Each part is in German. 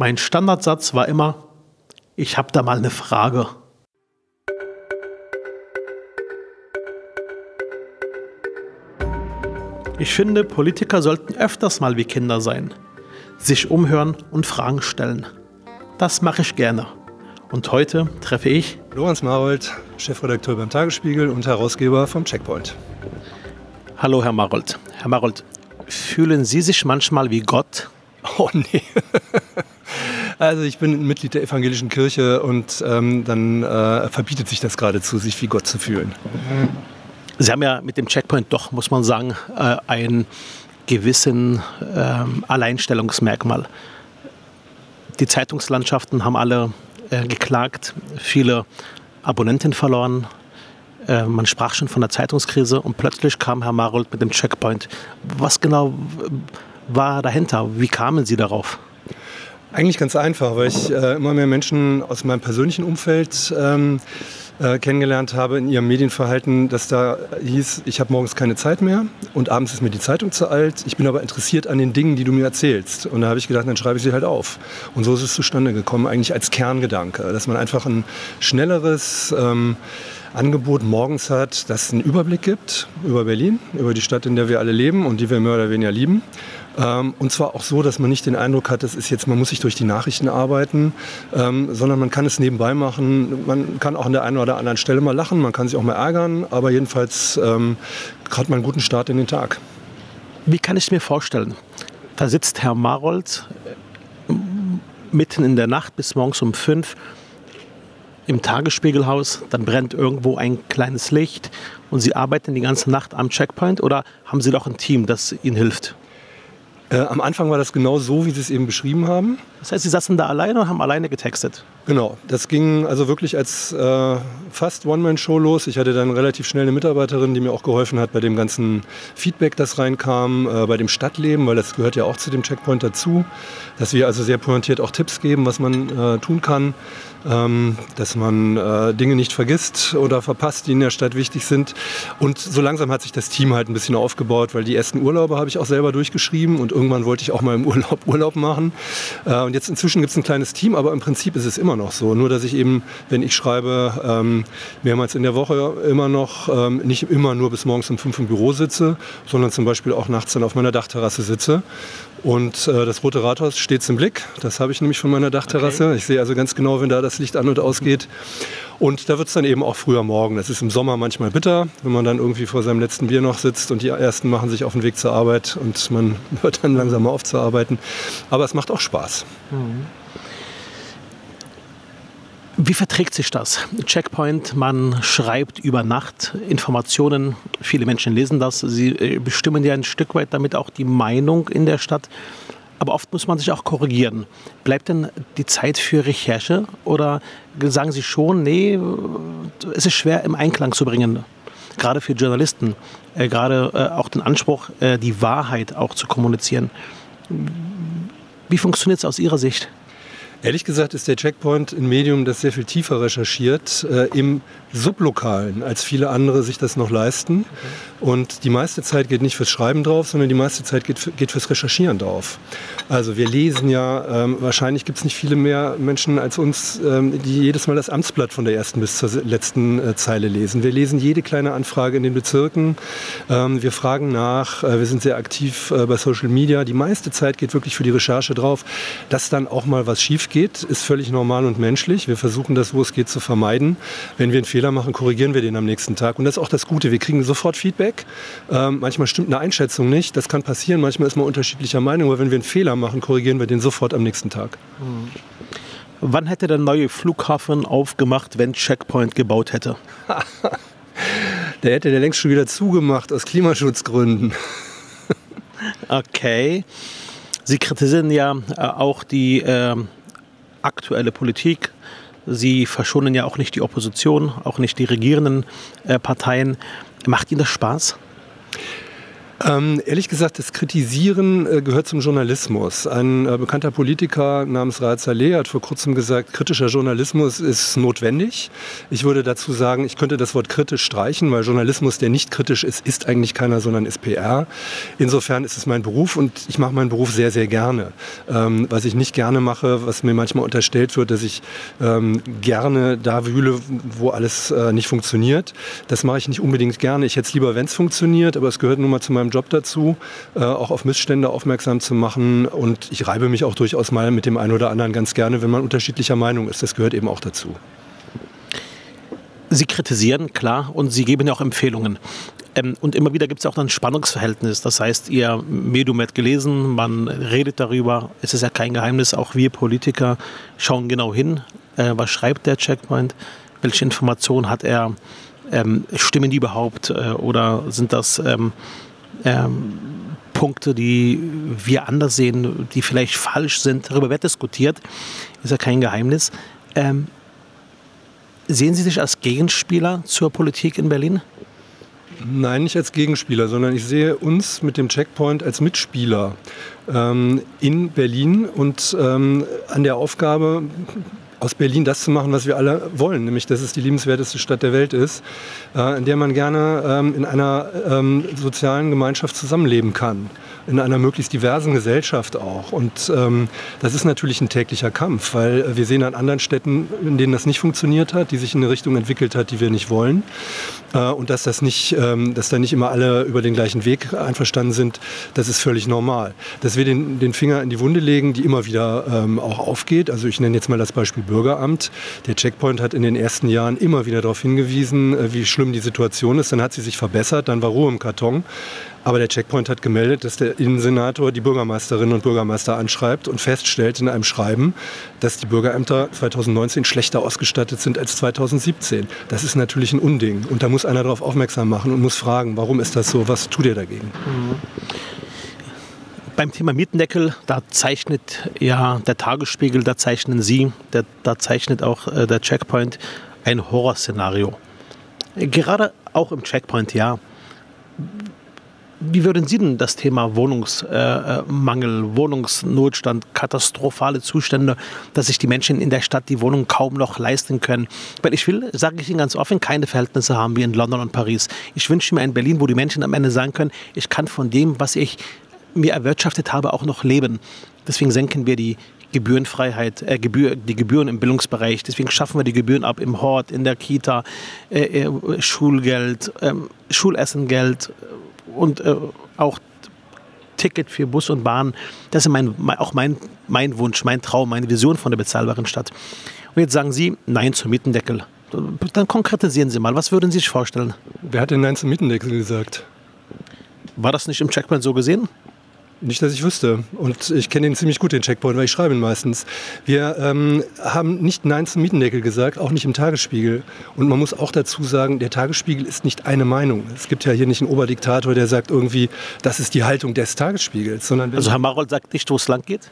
Mein Standardsatz war immer, ich habe da mal eine Frage. Ich finde, Politiker sollten öfters mal wie Kinder sein, sich umhören und Fragen stellen. Das mache ich gerne. Und heute treffe ich Lorenz Marold, Chefredakteur beim Tagesspiegel und Herausgeber vom Checkpoint. Hallo, Herr Marold. Herr Marold, fühlen Sie sich manchmal wie Gott? Oh nee. Also ich bin Mitglied der evangelischen Kirche und ähm, dann äh, verbietet sich das geradezu, sich wie Gott zu fühlen. Sie haben ja mit dem Checkpoint doch, muss man sagen, äh, einen gewissen äh, Alleinstellungsmerkmal. Die Zeitungslandschaften haben alle äh, geklagt, viele Abonnenten verloren. Äh, man sprach schon von der Zeitungskrise und plötzlich kam Herr Marold mit dem Checkpoint. Was genau war dahinter? Wie kamen Sie darauf? Eigentlich ganz einfach, weil ich äh, immer mehr Menschen aus meinem persönlichen Umfeld ähm, äh, kennengelernt habe in ihrem Medienverhalten, dass da hieß, ich habe morgens keine Zeit mehr und abends ist mir die Zeitung zu alt. Ich bin aber interessiert an den Dingen, die du mir erzählst. Und da habe ich gedacht, dann schreibe ich sie halt auf. Und so ist es zustande gekommen, eigentlich als Kerngedanke, dass man einfach ein schnelleres ähm, Angebot morgens hat, das einen Überblick gibt über Berlin, über die Stadt, in der wir alle leben und die wir mehr oder weniger lieben. Ähm, und zwar auch so, dass man nicht den Eindruck hat, das ist jetzt, man muss sich durch die Nachrichten arbeiten, ähm, sondern man kann es nebenbei machen. Man kann auch an der einen oder anderen Stelle mal lachen, man kann sich auch mal ärgern, aber jedenfalls ähm, hat man einen guten Start in den Tag. Wie kann ich mir vorstellen? Da sitzt Herr Marold äh, mitten in der Nacht bis morgens um fünf im Tagesspiegelhaus, dann brennt irgendwo ein kleines Licht und Sie arbeiten die ganze Nacht am Checkpoint oder haben Sie doch ein Team, das Ihnen hilft? Äh, am Anfang war das genau so, wie Sie es eben beschrieben haben. Das heißt, Sie saßen da alleine und haben alleine getextet? Genau, das ging also wirklich als äh, fast One-Man-Show los. Ich hatte dann relativ schnell eine Mitarbeiterin, die mir auch geholfen hat bei dem ganzen Feedback, das reinkam, äh, bei dem Stadtleben, weil das gehört ja auch zu dem Checkpoint dazu, dass wir also sehr pointiert auch Tipps geben, was man äh, tun kann ähm, dass man äh, Dinge nicht vergisst oder verpasst, die in der Stadt wichtig sind. Und so langsam hat sich das Team halt ein bisschen aufgebaut, weil die ersten Urlaube habe ich auch selber durchgeschrieben und irgendwann wollte ich auch mal im Urlaub Urlaub machen. Äh, und jetzt inzwischen gibt es ein kleines Team, aber im Prinzip ist es immer noch so. Nur, dass ich eben, wenn ich schreibe, ähm, mehrmals in der Woche immer noch ähm, nicht immer nur bis morgens um fünf im Büro sitze, sondern zum Beispiel auch nachts dann auf meiner Dachterrasse sitze und äh, das Rote Rathaus steht im Blick. Das habe ich nämlich von meiner Dachterrasse. Okay. Ich sehe also ganz genau, wenn da das Licht an und ausgeht. Und da wird es dann eben auch früher morgen. Das ist im Sommer manchmal bitter, wenn man dann irgendwie vor seinem letzten Bier noch sitzt und die ersten machen sich auf den Weg zur Arbeit und man hört dann langsam mal auf zu arbeiten. Aber es macht auch Spaß. Mhm. Wie verträgt sich das? Checkpoint, man schreibt über Nacht Informationen, viele Menschen lesen das, sie äh, bestimmen ja ein Stück weit damit auch die Meinung in der Stadt. Aber oft muss man sich auch korrigieren. Bleibt denn die Zeit für Recherche oder sagen Sie schon, nee, es ist schwer im Einklang zu bringen? Gerade für Journalisten, äh, gerade äh, auch den Anspruch, die Wahrheit auch zu kommunizieren. Wie funktioniert es aus Ihrer Sicht? Ehrlich gesagt ist der Checkpoint ein Medium, das sehr viel tiefer recherchiert, äh, im Sublokalen, als viele andere sich das noch leisten. Okay. Und die meiste Zeit geht nicht fürs Schreiben drauf, sondern die meiste Zeit geht, geht fürs Recherchieren drauf. Also wir lesen ja, ähm, wahrscheinlich gibt es nicht viele mehr Menschen als uns, ähm, die jedes Mal das Amtsblatt von der ersten bis zur letzten äh, Zeile lesen. Wir lesen jede kleine Anfrage in den Bezirken. Ähm, wir fragen nach, äh, wir sind sehr aktiv äh, bei Social Media. Die meiste Zeit geht wirklich für die Recherche drauf. Dass dann auch mal was schief geht, ist völlig normal und menschlich. Wir versuchen das, wo es geht, zu vermeiden. Wenn wir einen Fehler machen, korrigieren wir den am nächsten Tag. Und das ist auch das Gute. Wir kriegen sofort Feedback. Ähm, manchmal stimmt eine Einschätzung nicht. Das kann passieren. Manchmal ist man unterschiedlicher Meinung. Aber wenn wir einen Fehler machen, korrigieren wir den sofort am nächsten Tag. Mhm. Wann hätte der neue Flughafen aufgemacht, wenn Checkpoint gebaut hätte? der hätte der längst schon wieder zugemacht aus Klimaschutzgründen. okay. Sie kritisieren ja äh, auch die äh, aktuelle Politik. Sie verschonen ja auch nicht die Opposition, auch nicht die regierenden äh, Parteien. Macht Ihnen das Spaß? Ähm, ehrlich gesagt, das Kritisieren äh, gehört zum Journalismus. Ein äh, bekannter Politiker namens Raad Saleh hat vor kurzem gesagt, kritischer Journalismus ist notwendig. Ich würde dazu sagen, ich könnte das Wort kritisch streichen, weil Journalismus, der nicht kritisch ist, ist eigentlich keiner, sondern ist PR. Insofern ist es mein Beruf und ich mache meinen Beruf sehr, sehr gerne. Ähm, was ich nicht gerne mache, was mir manchmal unterstellt wird, dass ich ähm, gerne da wühle, wo alles äh, nicht funktioniert. Das mache ich nicht unbedingt gerne. Ich hätte es lieber, wenn es funktioniert, aber es gehört nun mal zu meinem meinem Job dazu, äh, auch auf Missstände aufmerksam zu machen. Und ich reibe mich auch durchaus mal mit dem einen oder anderen ganz gerne, wenn man unterschiedlicher Meinung ist. Das gehört eben auch dazu. Sie kritisieren, klar, und Sie geben ja auch Empfehlungen. Ähm, und immer wieder gibt es auch ein Spannungsverhältnis. Das heißt, Ihr Medium hat gelesen, man redet darüber. Es ist ja kein Geheimnis, auch wir Politiker schauen genau hin. Äh, was schreibt der Checkpoint? Welche Informationen hat er? Ähm, stimmen die überhaupt? Äh, oder sind das ähm, ähm, Punkte, die wir anders sehen, die vielleicht falsch sind. Darüber wird diskutiert, ist ja kein Geheimnis. Ähm, sehen Sie sich als Gegenspieler zur Politik in Berlin? Nein, nicht als Gegenspieler, sondern ich sehe uns mit dem Checkpoint als Mitspieler ähm, in Berlin und ähm, an der Aufgabe, aus Berlin das zu machen, was wir alle wollen, nämlich dass es die liebenswerteste Stadt der Welt ist, äh, in der man gerne ähm, in einer ähm, sozialen Gemeinschaft zusammenleben kann in einer möglichst diversen Gesellschaft auch. Und ähm, das ist natürlich ein täglicher Kampf, weil wir sehen an anderen Städten, in denen das nicht funktioniert hat, die sich in eine Richtung entwickelt hat, die wir nicht wollen. Äh, und dass das nicht, ähm, dass da nicht immer alle über den gleichen Weg einverstanden sind, das ist völlig normal. Dass wir den, den Finger in die Wunde legen, die immer wieder ähm, auch aufgeht. Also ich nenne jetzt mal das Beispiel Bürgeramt. Der Checkpoint hat in den ersten Jahren immer wieder darauf hingewiesen, äh, wie schlimm die Situation ist. Dann hat sie sich verbessert, dann war Ruhe im Karton. Aber der Checkpoint hat gemeldet, dass der Innensenator die Bürgermeisterinnen und Bürgermeister anschreibt und feststellt in einem Schreiben, dass die Bürgerämter 2019 schlechter ausgestattet sind als 2017. Das ist natürlich ein Unding. Und da muss einer darauf aufmerksam machen und muss fragen, warum ist das so? Was tut ihr dagegen? Mhm. Beim Thema Mietendeckel, da zeichnet ja der Tagesspiegel, da zeichnen Sie, der, da zeichnet auch äh, der Checkpoint ein Horrorszenario. Gerade auch im Checkpoint, ja. Wie würden Sie denn das Thema Wohnungsmangel, äh, Wohnungsnotstand, katastrophale Zustände, dass sich die Menschen in der Stadt die Wohnung kaum noch leisten können? Weil ich will, sage ich Ihnen ganz offen, keine Verhältnisse haben wie in London und Paris. Ich wünsche mir in Berlin, wo die Menschen am Ende sagen können, ich kann von dem, was ich mir erwirtschaftet habe, auch noch leben. Deswegen senken wir die Gebührenfreiheit, äh, Gebühr, die Gebühren im Bildungsbereich. Deswegen schaffen wir die Gebühren ab im Hort, in der Kita, äh, äh Schulgeld, ähm, Schulessengeld und äh, auch Ticket für Bus und Bahn. Das ist mein, auch mein, mein Wunsch, mein Traum, meine Vision von der bezahlbaren Stadt. Und jetzt sagen Sie Nein zum Mietendeckel. Dann konkretisieren Sie mal, was würden Sie sich vorstellen? Wer hat denn Nein zum Mietendeckel gesagt? War das nicht im Checkpoint so gesehen? Nicht, dass ich wüsste. Und ich kenne ihn ziemlich gut, den Checkpoint, weil ich schreibe ihn meistens. Wir ähm, haben nicht Nein zum Mietendeckel gesagt, auch nicht im Tagesspiegel. Und man muss auch dazu sagen, der Tagesspiegel ist nicht eine Meinung. Es gibt ja hier nicht einen Oberdiktator, der sagt irgendwie, das ist die Haltung des Tagesspiegels. Sondern also Herr Marold sagt nicht, wo es lang geht?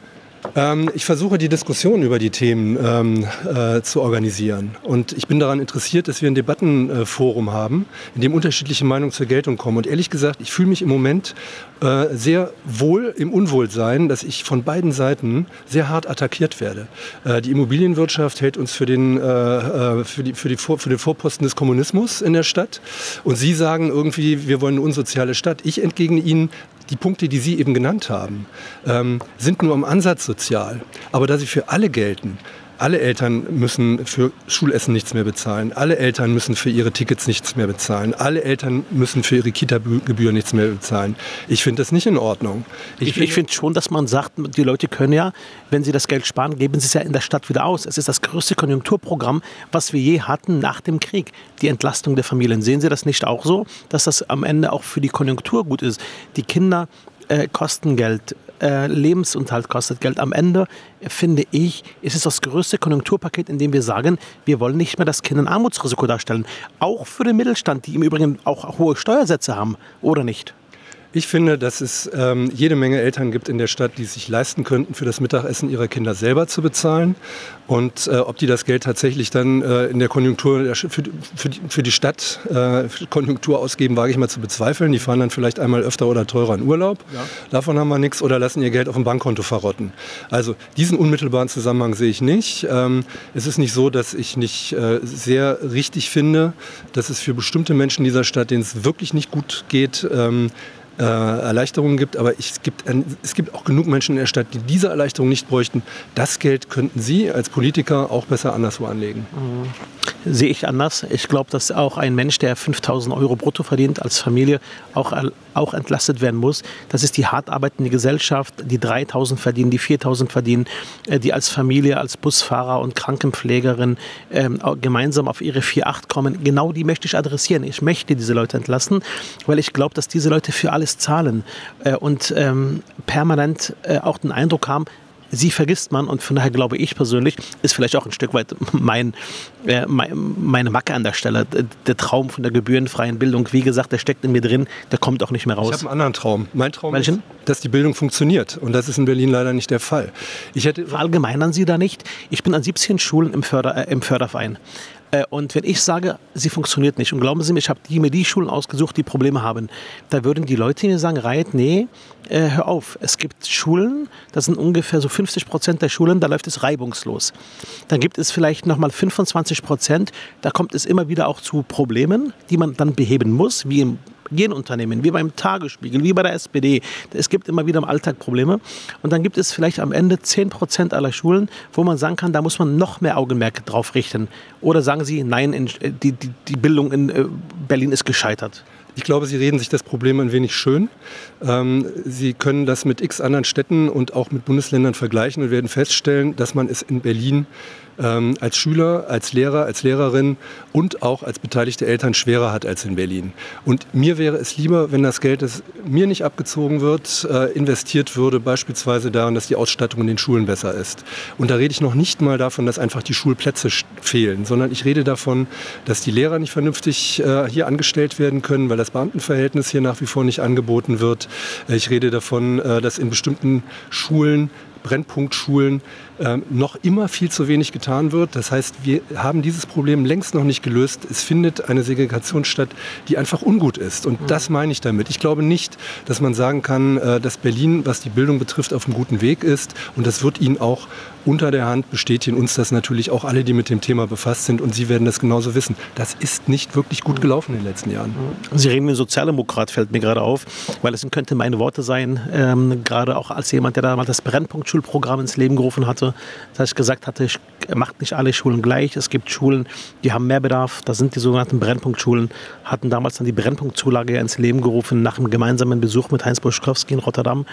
Ähm, ich versuche die Diskussion über die Themen ähm, äh, zu organisieren. Und ich bin daran interessiert, dass wir ein Debattenforum äh, haben, in dem unterschiedliche Meinungen zur Geltung kommen. Und ehrlich gesagt, ich fühle mich im Moment äh, sehr wohl im Unwohlsein, dass ich von beiden Seiten sehr hart attackiert werde. Äh, die Immobilienwirtschaft hält uns für den, äh, äh, für, die, für, die Vor für den Vorposten des Kommunismus in der Stadt. Und Sie sagen irgendwie, wir wollen eine unsoziale Stadt. Ich entgegne Ihnen, die Punkte, die Sie eben genannt haben, ähm, sind nur im Ansatz sozial. Aber da sie für alle gelten, alle Eltern müssen für Schulessen nichts mehr bezahlen. Alle Eltern müssen für ihre Tickets nichts mehr bezahlen. Alle Eltern müssen für ihre Kita-Gebühr nichts mehr bezahlen. Ich finde das nicht in Ordnung. Ich, ich finde find schon, dass man sagt, die Leute können ja, wenn sie das Geld sparen, geben sie es ja in der Stadt wieder aus. Es ist das größte Konjunkturprogramm, was wir je hatten nach dem Krieg. Die Entlastung der Familien. Sehen Sie das nicht auch so, dass das am Ende auch für die Konjunktur gut ist? Die Kinder äh, kosten Geld, äh, Lebensunterhalt kostet Geld. Am Ende, finde ich, ist es das größte Konjunkturpaket, in dem wir sagen, wir wollen nicht mehr das Kind ein Armutsrisiko darstellen. Auch für den Mittelstand, die im Übrigen auch hohe Steuersätze haben, oder nicht? Ich finde, dass es ähm, jede Menge Eltern gibt in der Stadt, die sich leisten könnten, für das Mittagessen ihrer Kinder selber zu bezahlen. Und äh, ob die das Geld tatsächlich dann äh, in der Konjunktur für, für, die, für die Stadt äh, Konjunktur ausgeben, wage ich mal zu bezweifeln. Die fahren dann vielleicht einmal öfter oder teurer in Urlaub. Ja. Davon haben wir nichts oder lassen ihr Geld auf dem Bankkonto verrotten. Also diesen unmittelbaren Zusammenhang sehe ich nicht. Ähm, es ist nicht so, dass ich nicht äh, sehr richtig finde, dass es für bestimmte Menschen dieser Stadt, denen es wirklich nicht gut geht, ähm, äh, Erleichterungen gibt, aber es gibt, es gibt auch genug Menschen in der Stadt, die diese Erleichterung nicht bräuchten. Das Geld könnten Sie als Politiker auch besser anderswo anlegen. Mhm. Sehe ich anders. Ich glaube, dass auch ein Mensch, der 5000 Euro brutto verdient als Familie, auch, auch entlastet werden muss. Das ist die hart arbeitende Gesellschaft, die 3000 verdienen, die 4000 verdienen, äh, die als Familie, als Busfahrer und Krankenpflegerin ähm, gemeinsam auf ihre 4,8 kommen. Genau die möchte ich adressieren. Ich möchte diese Leute entlasten, weil ich glaube, dass diese Leute für alles zahlen äh, und ähm, permanent äh, auch den Eindruck haben, sie vergisst man und von daher glaube ich persönlich, ist vielleicht auch ein Stück weit mein, äh, meine Macke an der Stelle. Der Traum von der gebührenfreien Bildung, wie gesagt, der steckt in mir drin, der kommt auch nicht mehr raus. Ich habe einen anderen Traum. Mein Traum Welchen? ist, dass die Bildung funktioniert und das ist in Berlin leider nicht der Fall. Ich hätte Verallgemeinern Sie da nicht? Ich bin an 17 Schulen im, Förder, äh, im Förderverein. Äh, und wenn ich sage, sie funktioniert nicht, und glauben Sie mir, ich habe mir die Schulen ausgesucht, die Probleme haben, da würden die Leute mir sagen, Reit, nee, äh, hör auf. Es gibt Schulen, das sind ungefähr so 50 Prozent der Schulen, da läuft es reibungslos. Dann gibt es vielleicht nochmal 25 Prozent, da kommt es immer wieder auch zu Problemen, die man dann beheben muss, wie im Genunternehmen, wie beim Tagesspiegel, wie bei der SPD. Es gibt immer wieder im Alltag Probleme. Und dann gibt es vielleicht am Ende 10 Prozent aller Schulen, wo man sagen kann, da muss man noch mehr Augenmerk drauf richten. Oder sagen Sie, nein, äh, die, die, die Bildung in äh, Berlin ist gescheitert. Ich glaube, Sie reden sich das Problem ein wenig schön. Ähm, Sie können das mit x anderen Städten und auch mit Bundesländern vergleichen und werden feststellen, dass man es in Berlin ähm, als Schüler, als Lehrer, als Lehrerin und auch als beteiligte Eltern schwerer hat als in Berlin. Und mir wäre es lieber, wenn das Geld, das mir nicht abgezogen wird, äh, investiert würde, beispielsweise daran, dass die Ausstattung in den Schulen besser ist. Und da rede ich noch nicht mal davon, dass einfach die Schulplätze fehlen, sondern ich rede davon, dass die Lehrer nicht vernünftig äh, hier angestellt werden können, weil das Beamtenverhältnis hier nach wie vor nicht angeboten wird. Ich rede davon, äh, dass in bestimmten Schulen Brennpunktschulen äh, noch immer viel zu wenig getan wird. Das heißt, wir haben dieses Problem längst noch nicht gelöst. Es findet eine Segregation statt, die einfach ungut ist. Und mhm. das meine ich damit. Ich glaube nicht, dass man sagen kann, äh, dass Berlin, was die Bildung betrifft, auf einem guten Weg ist. Und das wird Ihnen auch unter der Hand bestätigen uns das natürlich auch alle, die mit dem Thema befasst sind. Und Sie werden das genauso wissen. Das ist nicht wirklich gut gelaufen in den letzten Jahren. Sie reden wie ein Sozialdemokrat, fällt mir gerade auf, weil es könnte meine Worte sein, ähm, gerade auch als jemand, der damals das Brennpunktschulprogramm ins Leben gerufen hatte, dass ich gesagt hatte, ich macht nicht alle Schulen gleich. Es gibt Schulen, die haben mehr Bedarf. Das sind die sogenannten Brennpunktschulen. Hatten damals dann die Brennpunktzulage ins Leben gerufen nach einem gemeinsamen Besuch mit Heinz Buschkowski in Rotterdam.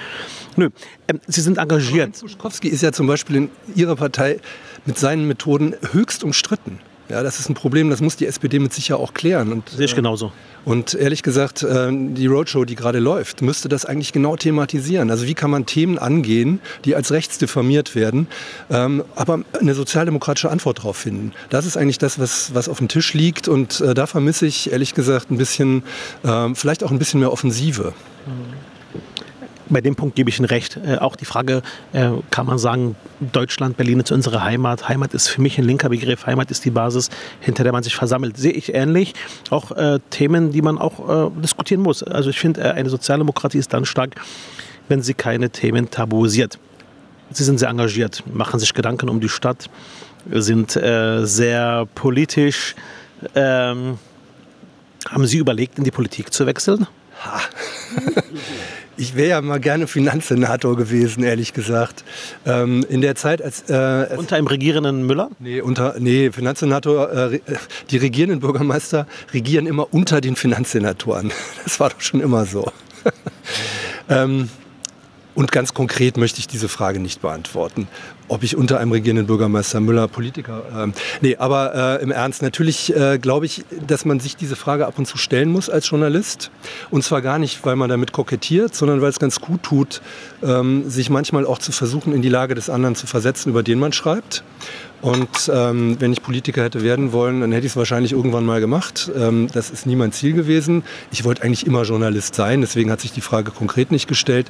Nö, ähm, sie sind engagiert. Heinz Buschkowski ist ja zum Beispiel in Ihrer Partei mit seinen Methoden höchst umstritten. Ja, das ist ein Problem, das muss die SPD mit sicher auch klären. Und, Sehe ich genauso. Und ehrlich gesagt, äh, die Roadshow, die gerade läuft, müsste das eigentlich genau thematisieren. Also wie kann man Themen angehen, die als rechts diffamiert werden, ähm, aber eine sozialdemokratische Antwort darauf finden. Das ist eigentlich das, was, was auf dem Tisch liegt. Und äh, da vermisse ich ehrlich gesagt ein bisschen, ähm, vielleicht auch ein bisschen mehr Offensive. Mhm bei dem Punkt gebe ich Ihnen recht. Äh, auch die Frage, äh, kann man sagen, Deutschland, Berlin ist unsere Heimat. Heimat ist für mich ein linker Begriff. Heimat ist die Basis, hinter der man sich versammelt. Sehe ich ähnlich. Auch äh, Themen, die man auch äh, diskutieren muss. Also ich finde, äh, eine Sozialdemokratie ist dann stark, wenn sie keine Themen tabuisiert. Sie sind sehr engagiert, machen sich Gedanken um die Stadt, sind äh, sehr politisch. Ähm, haben Sie überlegt, in die Politik zu wechseln? Ha. Ich wäre ja mal gerne Finanzsenator gewesen, ehrlich gesagt. Ähm, in der Zeit, als. Äh, unter einem regierenden Müller? Nee, unter, nee Finanzsenator, äh, die regierenden Bürgermeister regieren immer unter den Finanzsenatoren. Das war doch schon immer so. ähm, Und ganz konkret möchte ich diese Frage nicht beantworten. Ob ich unter einem regierenden Bürgermeister Müller Politiker. Äh, nee, aber äh, im Ernst, natürlich äh, glaube ich, dass man sich diese Frage ab und zu stellen muss als Journalist. Und zwar gar nicht, weil man damit kokettiert, sondern weil es ganz gut tut, ähm, sich manchmal auch zu versuchen, in die Lage des anderen zu versetzen, über den man schreibt. Und ähm, wenn ich Politiker hätte werden wollen, dann hätte ich es wahrscheinlich irgendwann mal gemacht. Ähm, das ist nie mein Ziel gewesen. Ich wollte eigentlich immer Journalist sein, deswegen hat sich die Frage konkret nicht gestellt.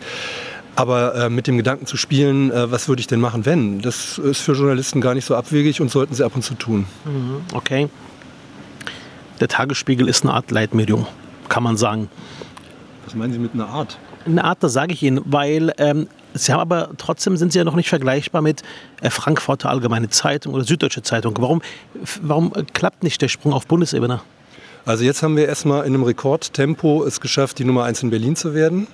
Aber äh, mit dem Gedanken zu spielen, äh, was würde ich denn machen, wenn, das ist für Journalisten gar nicht so abwegig und sollten sie ab und zu tun. Mhm, okay. Der Tagesspiegel ist eine Art Leitmedium, kann man sagen. Was meinen Sie mit einer Art? Eine Art, das sage ich Ihnen, weil ähm, Sie haben aber trotzdem sind Sie ja noch nicht vergleichbar mit äh, Frankfurter Allgemeine Zeitung oder Süddeutsche Zeitung. Warum, warum klappt nicht der Sprung auf Bundesebene? Also jetzt haben wir erstmal in einem Rekordtempo es geschafft, die Nummer 1 in Berlin zu werden.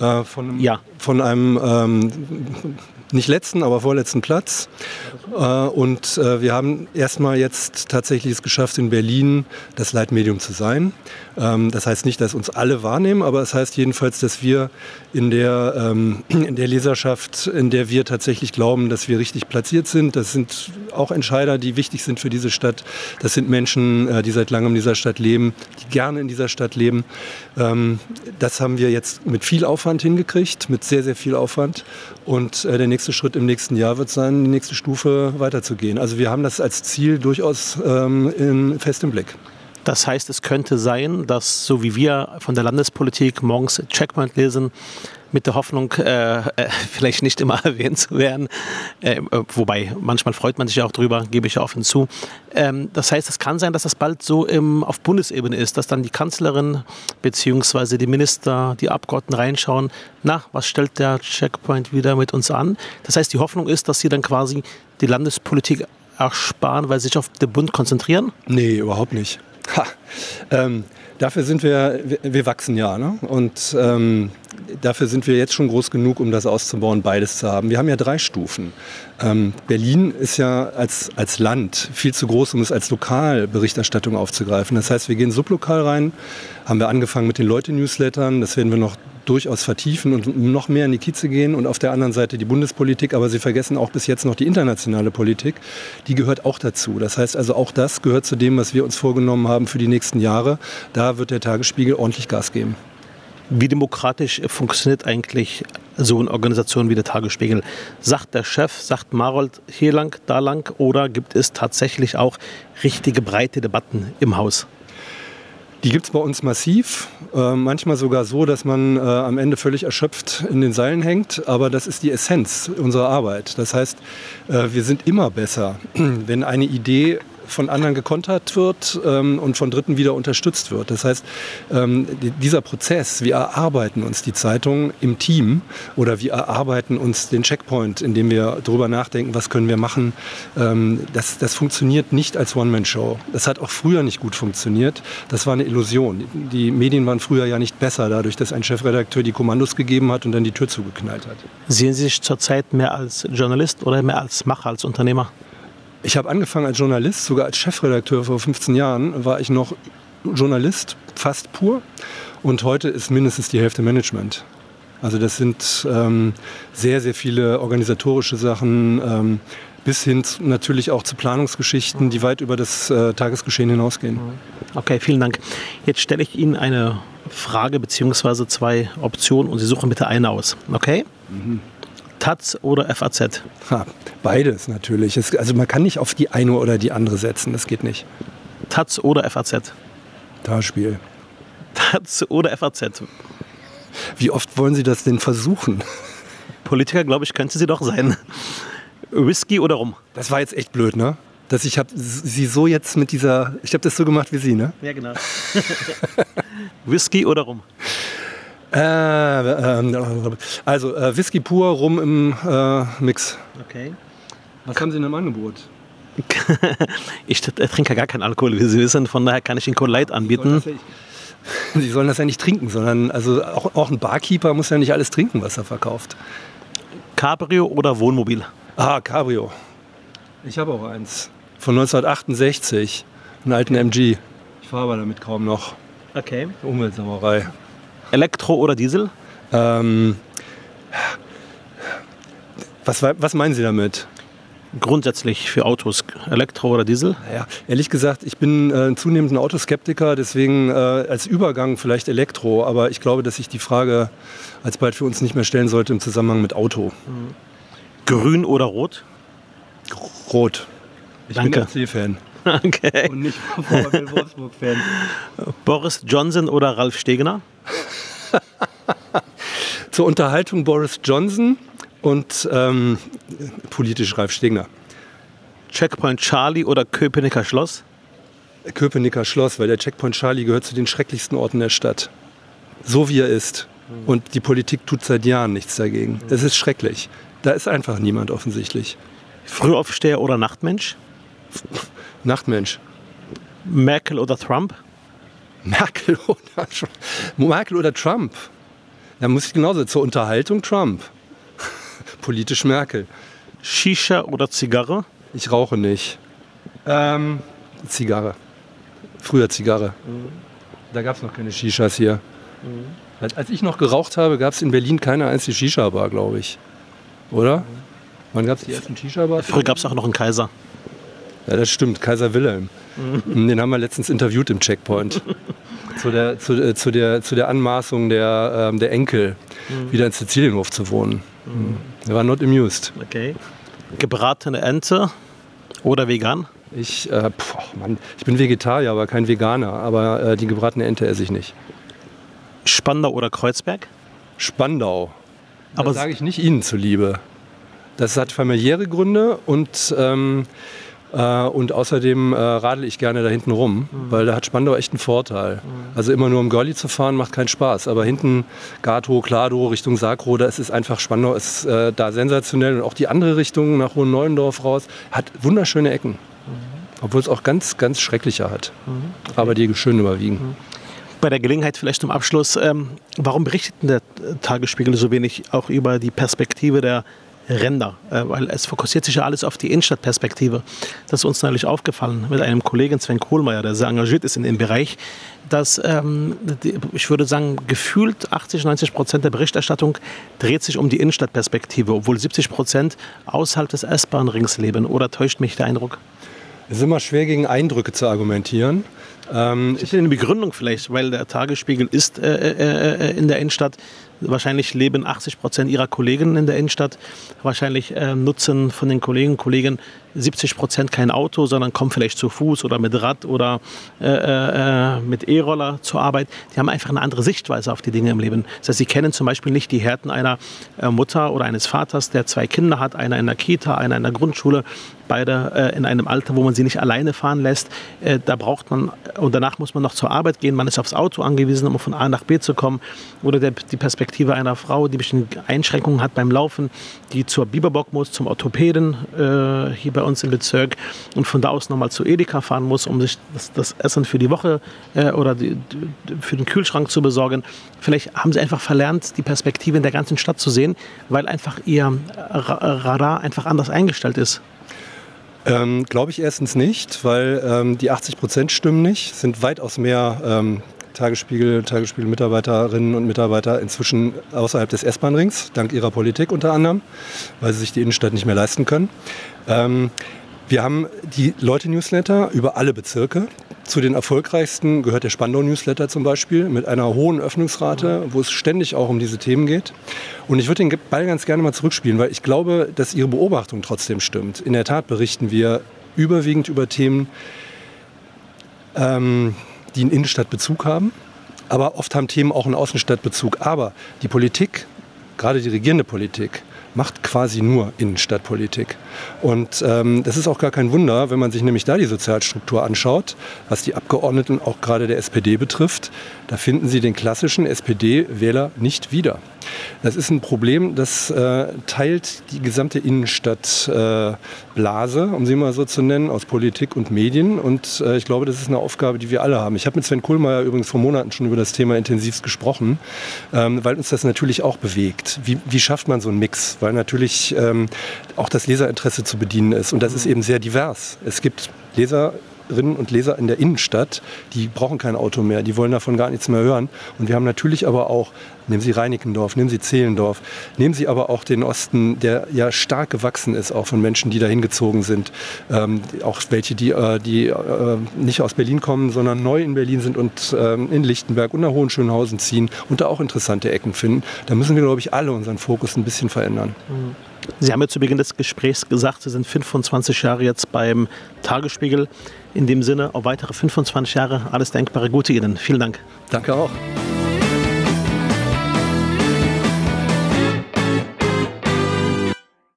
Äh, von, einem, ja. von einem ähm, nicht letzten, aber vorletzten Platz. Äh, und äh, wir haben erstmal jetzt tatsächlich es geschafft, in Berlin das Leitmedium zu sein. Ähm, das heißt nicht, dass uns alle wahrnehmen, aber es heißt jedenfalls, dass wir in der, ähm, in der Leserschaft, in der wir tatsächlich glauben, dass wir richtig platziert sind. Das sind auch Entscheider, die wichtig sind für diese Stadt. Das sind Menschen, äh, die seit langem in dieser Stadt leben, die gerne in dieser Stadt leben. Ähm, das haben wir jetzt mit viel Aufwand hingekriegt, mit sehr, sehr viel Aufwand. Und der nächste Schritt im nächsten Jahr wird sein, die nächste Stufe weiterzugehen. Also wir haben das als Ziel durchaus ähm, in, fest im Blick. Das heißt, es könnte sein, dass so wie wir von der Landespolitik morgens Checkpoint lesen, mit der Hoffnung, äh, äh, vielleicht nicht immer erwähnt zu werden. Äh, äh, wobei, manchmal freut man sich auch drüber, gebe ich offen zu. Ähm, das heißt, es kann sein, dass das bald so im, auf Bundesebene ist, dass dann die Kanzlerin bzw. die Minister, die Abgeordneten reinschauen, na, was stellt der Checkpoint wieder mit uns an? Das heißt, die Hoffnung ist, dass sie dann quasi die Landespolitik ersparen, weil sie sich auf den Bund konzentrieren? Nee, überhaupt nicht. Ha. Ähm, dafür sind wir, wir, wir wachsen ja. Ne? Und ähm, dafür sind wir jetzt schon groß genug, um das auszubauen, beides zu haben. Wir haben ja drei Stufen. Ähm, Berlin ist ja als, als Land viel zu groß, um es als Lokalberichterstattung aufzugreifen. Das heißt, wir gehen sublokal rein, haben wir angefangen mit den Leute-Newslettern, das werden wir noch durchaus vertiefen und noch mehr in die Kieze gehen und auf der anderen Seite die Bundespolitik, aber sie vergessen auch bis jetzt noch die internationale Politik, die gehört auch dazu. Das heißt also auch das gehört zu dem, was wir uns vorgenommen haben für die nächsten Jahre. Da wird der Tagesspiegel ordentlich Gas geben. Wie demokratisch funktioniert eigentlich so eine Organisation wie der Tagesspiegel? Sagt der Chef, sagt Marold hier lang, da lang oder gibt es tatsächlich auch richtige breite Debatten im Haus? Die gibt es bei uns massiv, äh, manchmal sogar so, dass man äh, am Ende völlig erschöpft in den Seilen hängt. Aber das ist die Essenz unserer Arbeit. Das heißt, äh, wir sind immer besser, wenn eine Idee von anderen gekontert wird ähm, und von Dritten wieder unterstützt wird. Das heißt, ähm, dieser Prozess, wir erarbeiten uns die Zeitung im Team oder wir erarbeiten uns den Checkpoint, indem wir darüber nachdenken, was können wir machen. Ähm, das, das funktioniert nicht als One-Man-Show. Das hat auch früher nicht gut funktioniert. Das war eine Illusion. Die Medien waren früher ja nicht besser, dadurch, dass ein Chefredakteur die Kommandos gegeben hat und dann die Tür zugeknallt hat. Sehen Sie sich zurzeit mehr als Journalist oder mehr als Macher, als Unternehmer? Ich habe angefangen als Journalist, sogar als Chefredakteur vor 15 Jahren war ich noch Journalist, fast pur. Und heute ist mindestens die Hälfte Management. Also das sind ähm, sehr, sehr viele organisatorische Sachen, ähm, bis hin zu, natürlich auch zu Planungsgeschichten, die weit über das äh, Tagesgeschehen hinausgehen. Okay, vielen Dank. Jetzt stelle ich Ihnen eine Frage bzw. zwei Optionen und Sie suchen bitte eine aus. Okay? Mhm. Taz oder FAZ? Ha, beides natürlich. Es, also man kann nicht auf die eine oder die andere setzen, das geht nicht. Taz oder FAZ? Spiel. Taz oder FAZ? Wie oft wollen Sie das denn versuchen? Politiker, glaube ich, könnte sie doch sein. Whisky oder Rum? Das war jetzt echt blöd, ne? Dass ich habe sie so jetzt mit dieser, ich habe das so gemacht wie Sie, ne? Ja, genau. Whisky oder Rum? Äh, äh, also äh, Whisky pur, rum im äh, Mix. Okay. Was haben Sie denn im Angebot? ich trinke gar keinen Alkohol, wie Sie wissen. Von daher kann ich Ihnen Cola Light anbieten. Sie sollen das ja nicht trinken, sondern also auch, auch ein Barkeeper muss ja nicht alles trinken, was er verkauft. Cabrio oder Wohnmobil? Ah, Cabrio. Ich habe auch eins. Von 1968. Einen alten MG. Ich fahre aber damit kaum noch. Okay. Umweltsauerei. Elektro oder Diesel? Ähm, Was, was meinen Sie damit? Grundsätzlich für Autos, Elektro oder Diesel? Naja, ehrlich gesagt, ich bin äh, zunehmend ein Autoskeptiker, deswegen äh, als Übergang vielleicht Elektro, aber ich glaube, dass sich die Frage alsbald für uns nicht mehr stellen sollte im Zusammenhang mit Auto. Grün oder Rot? Rot. Ich Danke. bin FC-Fan. Okay. Und nicht VfL Wolfsburg-Fan. Boris Johnson oder Ralf Stegener? Zur Unterhaltung Boris Johnson und ähm, politisch Ralf Stegner. Checkpoint Charlie oder Köpenicker Schloss? Köpenicker Schloss, weil der Checkpoint Charlie gehört zu den schrecklichsten Orten der Stadt. So wie er ist. Und die Politik tut seit Jahren nichts dagegen. Es ist schrecklich. Da ist einfach niemand offensichtlich. Frühaufsteher oder Nachtmensch? Nachtmensch. Merkel oder Trump? Merkel oder, Merkel oder Trump? Da muss ich genauso zur Unterhaltung Trump. Politisch Merkel. Shisha oder Zigarre? Ich rauche nicht. Ähm, Zigarre. Früher Zigarre. Da gab es noch keine Shishas hier. Als- Als ich noch geraucht habe, gab es in Berlin keine einzige Shisha-Bar, glaube ich. Oder? Wann gab es die ersten Shisha-Bars? Früher gab es auch noch einen Kaiser. Ja, das stimmt. Kaiser Wilhelm. Den haben wir letztens interviewt im Checkpoint. zu, der, zu, äh, zu, der, zu der Anmaßung der, ähm, der Enkel, wieder in Sizilienhof zu wohnen. Mhm. Er war not amused. Okay. Gebratene Ente oder vegan? Ich, äh, pf, Mann, ich bin Vegetarier, aber kein Veganer. Aber äh, die gebratene Ente esse ich nicht. Spandau oder Kreuzberg? Spandau. Aber Aber sage ich nicht Ihnen zuliebe. Das hat familiäre Gründe und, ähm, äh, und außerdem äh, radel ich gerne da hinten rum, weil da hat Spandau echt einen Vorteil. Also immer nur um Görli zu fahren macht keinen Spaß. Aber hinten Gato, Klado, Richtung Sakro, da ist es einfach Spandau ist äh, da sensationell. Und auch die andere Richtung nach Hohen-Neuendorf raus hat wunderschöne Ecken. Obwohl es auch ganz, ganz schreckliche hat. Aber die schön überwiegen. bei der Gelegenheit vielleicht zum Abschluss, ähm, warum berichtet denn der Tagesspiegel so wenig auch über die Perspektive der Ränder? Äh, weil es fokussiert sich ja alles auf die Innenstadtperspektive. Das ist uns neulich aufgefallen mit einem Kollegen Sven Kohlmeier, der sehr engagiert ist in dem Bereich, dass ähm, die, ich würde sagen, gefühlt 80, 90 Prozent der Berichterstattung dreht sich um die Innenstadtperspektive, obwohl 70 Prozent außerhalb des S-Bahn-Rings leben. Oder täuscht mich der Eindruck? Es ist immer schwer, gegen Eindrücke zu argumentieren. Ähm, Ich eine Begründung vielleicht, weil der Tagesspiegel ist äh, äh, äh, in der Innenstadt. Wahrscheinlich leben 80 Prozent ihrer Kollegen in der Innenstadt. Wahrscheinlich äh, nutzen von den Kolleginnen und Kollegen 70 Prozent kein Auto, sondern kommen vielleicht zu Fuß oder mit Rad oder äh, äh, mit E-Roller zur Arbeit. Die haben einfach eine andere Sichtweise auf die Dinge im Leben. Das heißt, sie kennen zum Beispiel nicht die Härten einer äh, Mutter oder eines Vaters, der zwei Kinder hat, einer in der Kita, einer in der Grundschule, beide äh, in einem Alter, wo man sie nicht alleine fahren lässt. Äh, da braucht man, und danach muss man noch zur Arbeit gehen, man ist aufs Auto angewiesen, um von A nach B zu kommen. Oder der, die Perspektive einer Frau, die bestimmte Einschränkungen hat beim Laufen, die zur Biberbock muss, zum Orthopäden äh, hier bei uns im Bezirk und von da aus nochmal zu Edeka fahren muss, um sich das, das Essen für die Woche äh, oder die, für den Kühlschrank zu besorgen. Vielleicht haben sie einfach verlernt, die Perspektive in der ganzen Stadt zu sehen, weil einfach ihr Ra Radar einfach anders eingestellt ist. Ähm, Glaube ich erstens nicht, weil ähm, die 80 Prozent stimmen nicht. Sind weitaus mehr ähm, Tagesspiegel, Tagesspiegel-Mitarbeiterinnen und Mitarbeiter inzwischen außerhalb des S-Bahn-Rings, dank ihrer Politik unter anderem, weil sie sich die Innenstadt nicht mehr leisten können. Ähm, wir haben die Leute-Newsletter über alle Bezirke. Zu den erfolgreichsten gehört der Spandau-Newsletter zum Beispiel mit einer hohen Öffnungsrate, wo es ständig auch um diese Themen geht. Und ich würde den Ball ganz gerne mal zurückspielen, weil ich glaube, dass Ihre Beobachtung trotzdem stimmt. In der Tat berichten wir überwiegend über Themen, ähm, die einen Innenstadtbezug haben. Aber oft haben Themen auch einen Außenstadtbezug. Aber die Politik, gerade die regierende Politik, macht quasi nur Innenstadtpolitik. Und ähm, das ist auch gar kein Wunder, wenn man sich nämlich da die Sozialstruktur anschaut, was die Abgeordneten auch gerade der SPD betrifft. Da finden Sie den klassischen SPD-Wähler nicht wieder. Das ist ein Problem, das äh, teilt die gesamte Innenstadtblase, äh, um sie mal so zu nennen, aus Politik und Medien. Und äh, ich glaube, das ist eine Aufgabe, die wir alle haben. Ich habe mit Sven Kohlmeier übrigens vor Monaten schon über das Thema intensivst gesprochen, ähm, weil uns das natürlich auch bewegt. Wie, wie schafft man so einen Mix? Weil natürlich ähm, auch das Leserinteresse zu bedienen ist. Und das ist eben sehr divers. Es gibt Leser Leserinnen und Leser in der Innenstadt, die brauchen kein Auto mehr, die wollen davon gar nichts mehr hören. Und wir haben natürlich aber auch Nehmen Sie Reinickendorf, nehmen Sie Zehlendorf, nehmen Sie aber auch den Osten, der ja stark gewachsen ist, auch von Menschen, die da hingezogen sind. Ähm, auch welche, die, äh, die äh, nicht aus Berlin kommen, sondern neu in Berlin sind und ähm, in Lichtenberg und nach Hohenschönhausen ziehen und da auch interessante Ecken finden. Da müssen wir, glaube ich, alle unseren Fokus ein bisschen verändern. Sie haben ja zu Beginn des Gesprächs gesagt, Sie sind 25 Jahre jetzt beim Tagesspiegel. In dem Sinne, auf weitere 25 Jahre alles Denkbare Gute Ihnen. Vielen Dank. Danke auch.